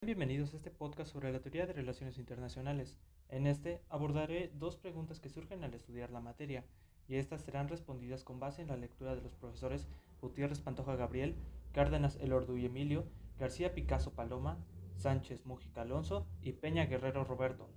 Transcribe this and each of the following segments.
Bienvenidos a este podcast sobre la teoría de relaciones internacionales. En este abordaré dos preguntas que surgen al estudiar la materia, y estas serán respondidas con base en la lectura de los profesores Gutiérrez Pantoja Gabriel, Cárdenas Elordu y Emilio, García Picasso Paloma, Sánchez Mujica Alonso y Peña Guerrero Roberto,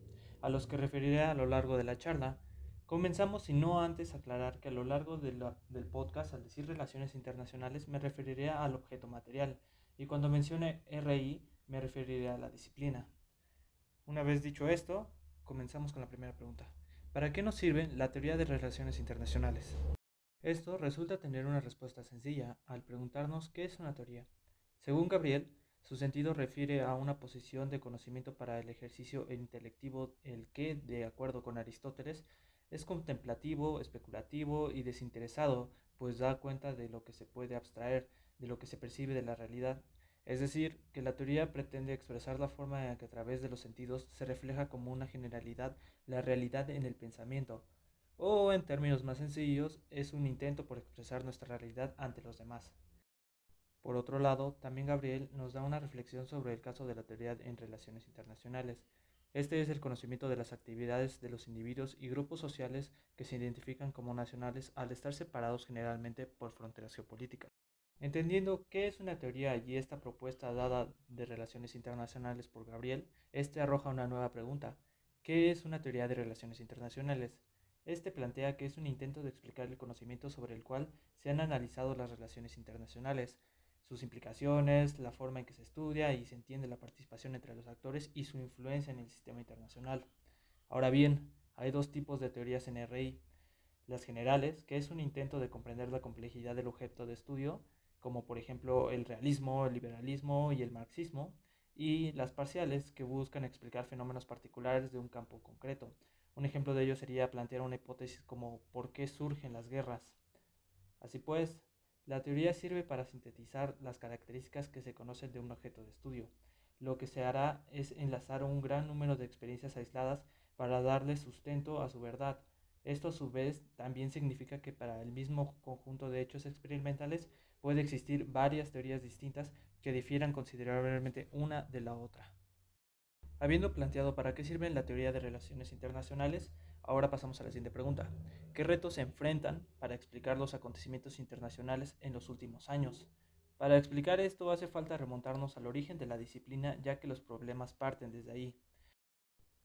a los que referiré a lo largo de la charla. Comenzamos y no antes aclarar que a lo largo del podcast al decir relaciones internacionales me referiré al objeto material y cuando mencione RI me referiré a la disciplina. Una vez dicho esto, comenzamos con la primera pregunta. ¿Para qué nos sirve la teoría de relaciones internacionales? Esto resulta tener una respuesta sencilla al preguntarnos qué es una teoría. Según Gabriel, su sentido refiere a una posición de conocimiento para el ejercicio intelectivo, el que, de acuerdo con Aristóteles, es contemplativo, especulativo y desinteresado, pues da cuenta de lo que se puede abstraer, de lo que se percibe de la realidad. Es decir, que la teoría pretende expresar la forma en que a través de los sentidos se refleja como una generalidad la realidad en el pensamiento, o en términos más sencillos, es un intento por expresar nuestra realidad ante los demás. Por otro lado, también Gabriel nos da una reflexión sobre el caso de la teoría en relaciones internacionales. Este es el conocimiento de las actividades de los individuos y grupos sociales que se identifican como nacionales al estar separados generalmente por fronteras geopolíticas. Entendiendo qué es una teoría y esta propuesta dada de relaciones internacionales por Gabriel, este arroja una nueva pregunta. ¿Qué es una teoría de relaciones internacionales? Este plantea que es un intento de explicar el conocimiento sobre el cual se han analizado las relaciones internacionales, sus implicaciones, la forma en que se estudia y se entiende la participación entre los actores y su influencia en el sistema internacional. Ahora bien, hay dos tipos de teorías en RI. Las generales, que es un intento de comprender la complejidad del objeto de estudio, como por ejemplo el realismo, el liberalismo y el marxismo, y las parciales, que buscan explicar fenómenos particulares de un campo concreto. Un ejemplo de ello sería plantear una hipótesis como ¿por qué surgen las guerras? Así pues, la teoría sirve para sintetizar las características que se conocen de un objeto de estudio. Lo que se hará es enlazar un gran número de experiencias aisladas para darle sustento a su verdad. Esto a su vez también significa que para el mismo conjunto de hechos experimentales puede existir varias teorías distintas que difieran considerablemente una de la otra. Habiendo planteado para qué sirve la teoría de relaciones internacionales, Ahora pasamos a la siguiente pregunta. ¿Qué retos se enfrentan para explicar los acontecimientos internacionales en los últimos años? Para explicar esto hace falta remontarnos al origen de la disciplina ya que los problemas parten desde ahí.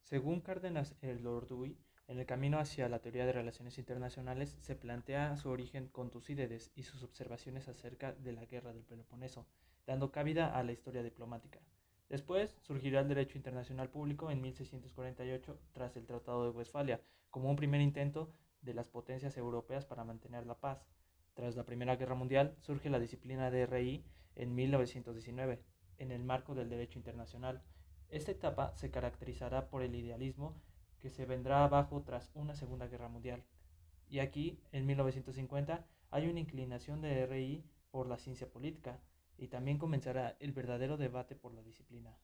Según Cárdenas el Lorduy, en el camino hacia la teoría de relaciones internacionales se plantea su origen con Tucídides y sus observaciones acerca de la guerra del Peloponeso, dando cabida a la historia diplomática. Después surgirá el derecho internacional público en 1648 tras el Tratado de Westfalia, como un primer intento de las potencias europeas para mantener la paz. Tras la Primera Guerra Mundial surge la disciplina de RI en 1919, en el marco del derecho internacional. Esta etapa se caracterizará por el idealismo que se vendrá abajo tras una Segunda Guerra Mundial. Y aquí, en 1950, hay una inclinación de RI por la ciencia política, y también comenzará el verdadero debate por la disciplina.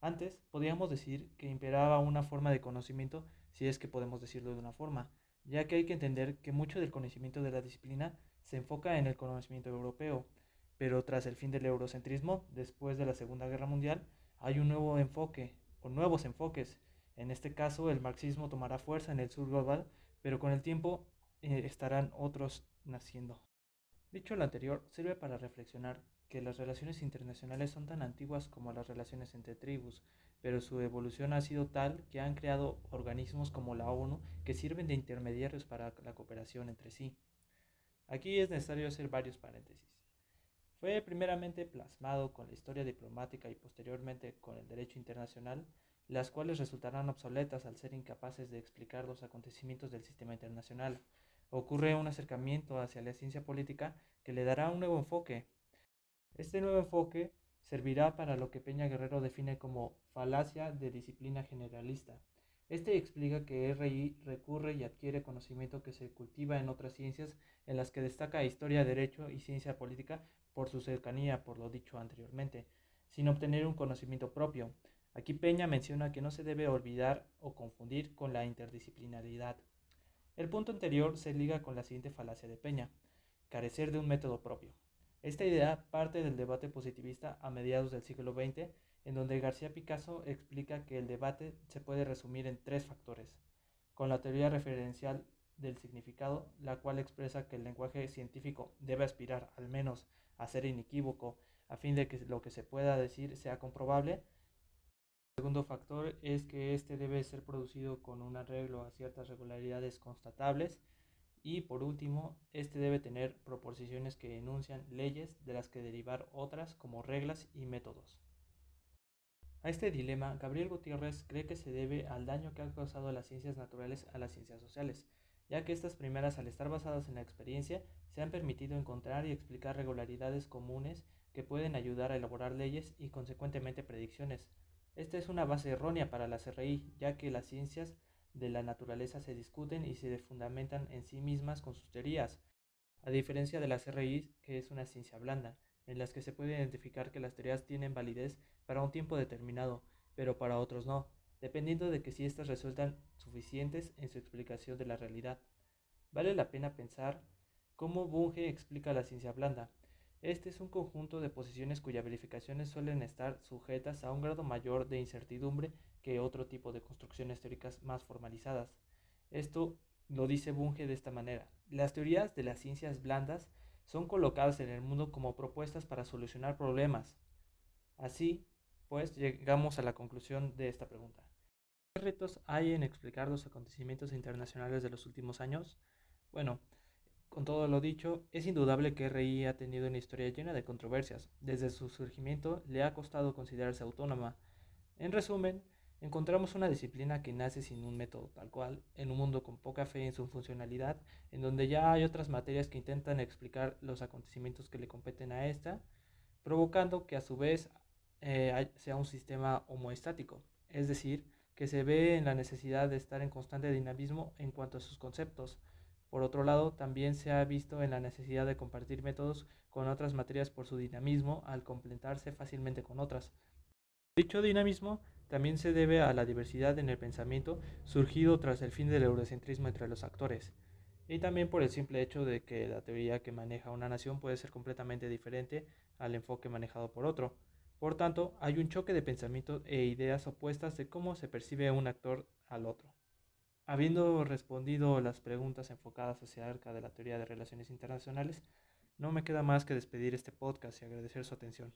Antes podíamos decir que imperaba una forma de conocimiento, si es que podemos decirlo de una forma, ya que hay que entender que mucho del conocimiento de la disciplina se enfoca en el conocimiento europeo, pero tras el fin del eurocentrismo, después de la Segunda Guerra Mundial, hay un nuevo enfoque, o nuevos enfoques. En este caso, el marxismo tomará fuerza en el sur global, pero con el tiempo eh, estarán otros naciendo. Dicho lo anterior, sirve para reflexionar que las relaciones internacionales son tan antiguas como las relaciones entre tribus, pero su evolución ha sido tal que han creado organismos como la ONU que sirven de intermediarios para la cooperación entre sí. Aquí es necesario hacer varios paréntesis. Fue primeramente plasmado con la historia diplomática y posteriormente con el derecho internacional, las cuales resultarán obsoletas al ser incapaces de explicar los acontecimientos del sistema internacional. Ocurre un acercamiento hacia la ciencia política que le dará un nuevo enfoque este nuevo enfoque servirá para lo que Peña Guerrero define como falacia de disciplina generalista. Este explica que RI recurre y adquiere conocimiento que se cultiva en otras ciencias en las que destaca historia, derecho y ciencia política por su cercanía, por lo dicho anteriormente, sin obtener un conocimiento propio. Aquí Peña menciona que no se debe olvidar o confundir con la interdisciplinaridad. El punto anterior se liga con la siguiente falacia de Peña, carecer de un método propio. Esta idea parte del debate positivista a mediados del siglo XX, en donde García Picasso explica que el debate se puede resumir en tres factores, con la teoría referencial del significado, la cual expresa que el lenguaje científico debe aspirar al menos a ser inequívoco a fin de que lo que se pueda decir sea comprobable. El segundo factor es que éste debe ser producido con un arreglo a ciertas regularidades constatables. Y por último, este debe tener proposiciones que enuncian leyes de las que derivar otras como reglas y métodos. A este dilema, Gabriel Gutiérrez cree que se debe al daño que han causado las ciencias naturales a las ciencias sociales, ya que estas primeras, al estar basadas en la experiencia, se han permitido encontrar y explicar regularidades comunes que pueden ayudar a elaborar leyes y consecuentemente predicciones. Esta es una base errónea para la CRI, ya que las ciencias de la naturaleza se discuten y se fundamentan en sí mismas con sus teorías, a diferencia de la CRI, que es una ciencia blanda, en las que se puede identificar que las teorías tienen validez para un tiempo determinado, pero para otros no, dependiendo de que si éstas resultan suficientes en su explicación de la realidad. Vale la pena pensar cómo Bunge explica la ciencia blanda, este es un conjunto de posiciones cuyas verificaciones suelen estar sujetas a un grado mayor de incertidumbre que otro tipo de construcciones teóricas más formalizadas. Esto lo dice Bunge de esta manera. Las teorías de las ciencias blandas son colocadas en el mundo como propuestas para solucionar problemas. Así, pues, llegamos a la conclusión de esta pregunta. ¿Qué retos hay en explicar los acontecimientos internacionales de los últimos años? Bueno, con todo lo dicho, es indudable que RI ha tenido una historia llena de controversias. Desde su surgimiento le ha costado considerarse autónoma. En resumen, encontramos una disciplina que nace sin un método tal cual, en un mundo con poca fe en su funcionalidad, en donde ya hay otras materias que intentan explicar los acontecimientos que le competen a esta, provocando que a su vez eh, sea un sistema homoestático, es decir, que se ve en la necesidad de estar en constante dinamismo en cuanto a sus conceptos, por otro lado, también se ha visto en la necesidad de compartir métodos con otras materias por su dinamismo al completarse fácilmente con otras. Dicho dinamismo también se debe a la diversidad en el pensamiento surgido tras el fin del eurocentrismo entre los actores, y también por el simple hecho de que la teoría que maneja una nación puede ser completamente diferente al enfoque manejado por otro. Por tanto, hay un choque de pensamiento e ideas opuestas de cómo se percibe un actor al otro. Habiendo respondido las preguntas enfocadas acerca de la teoría de relaciones internacionales, no me queda más que despedir este podcast y agradecer su atención.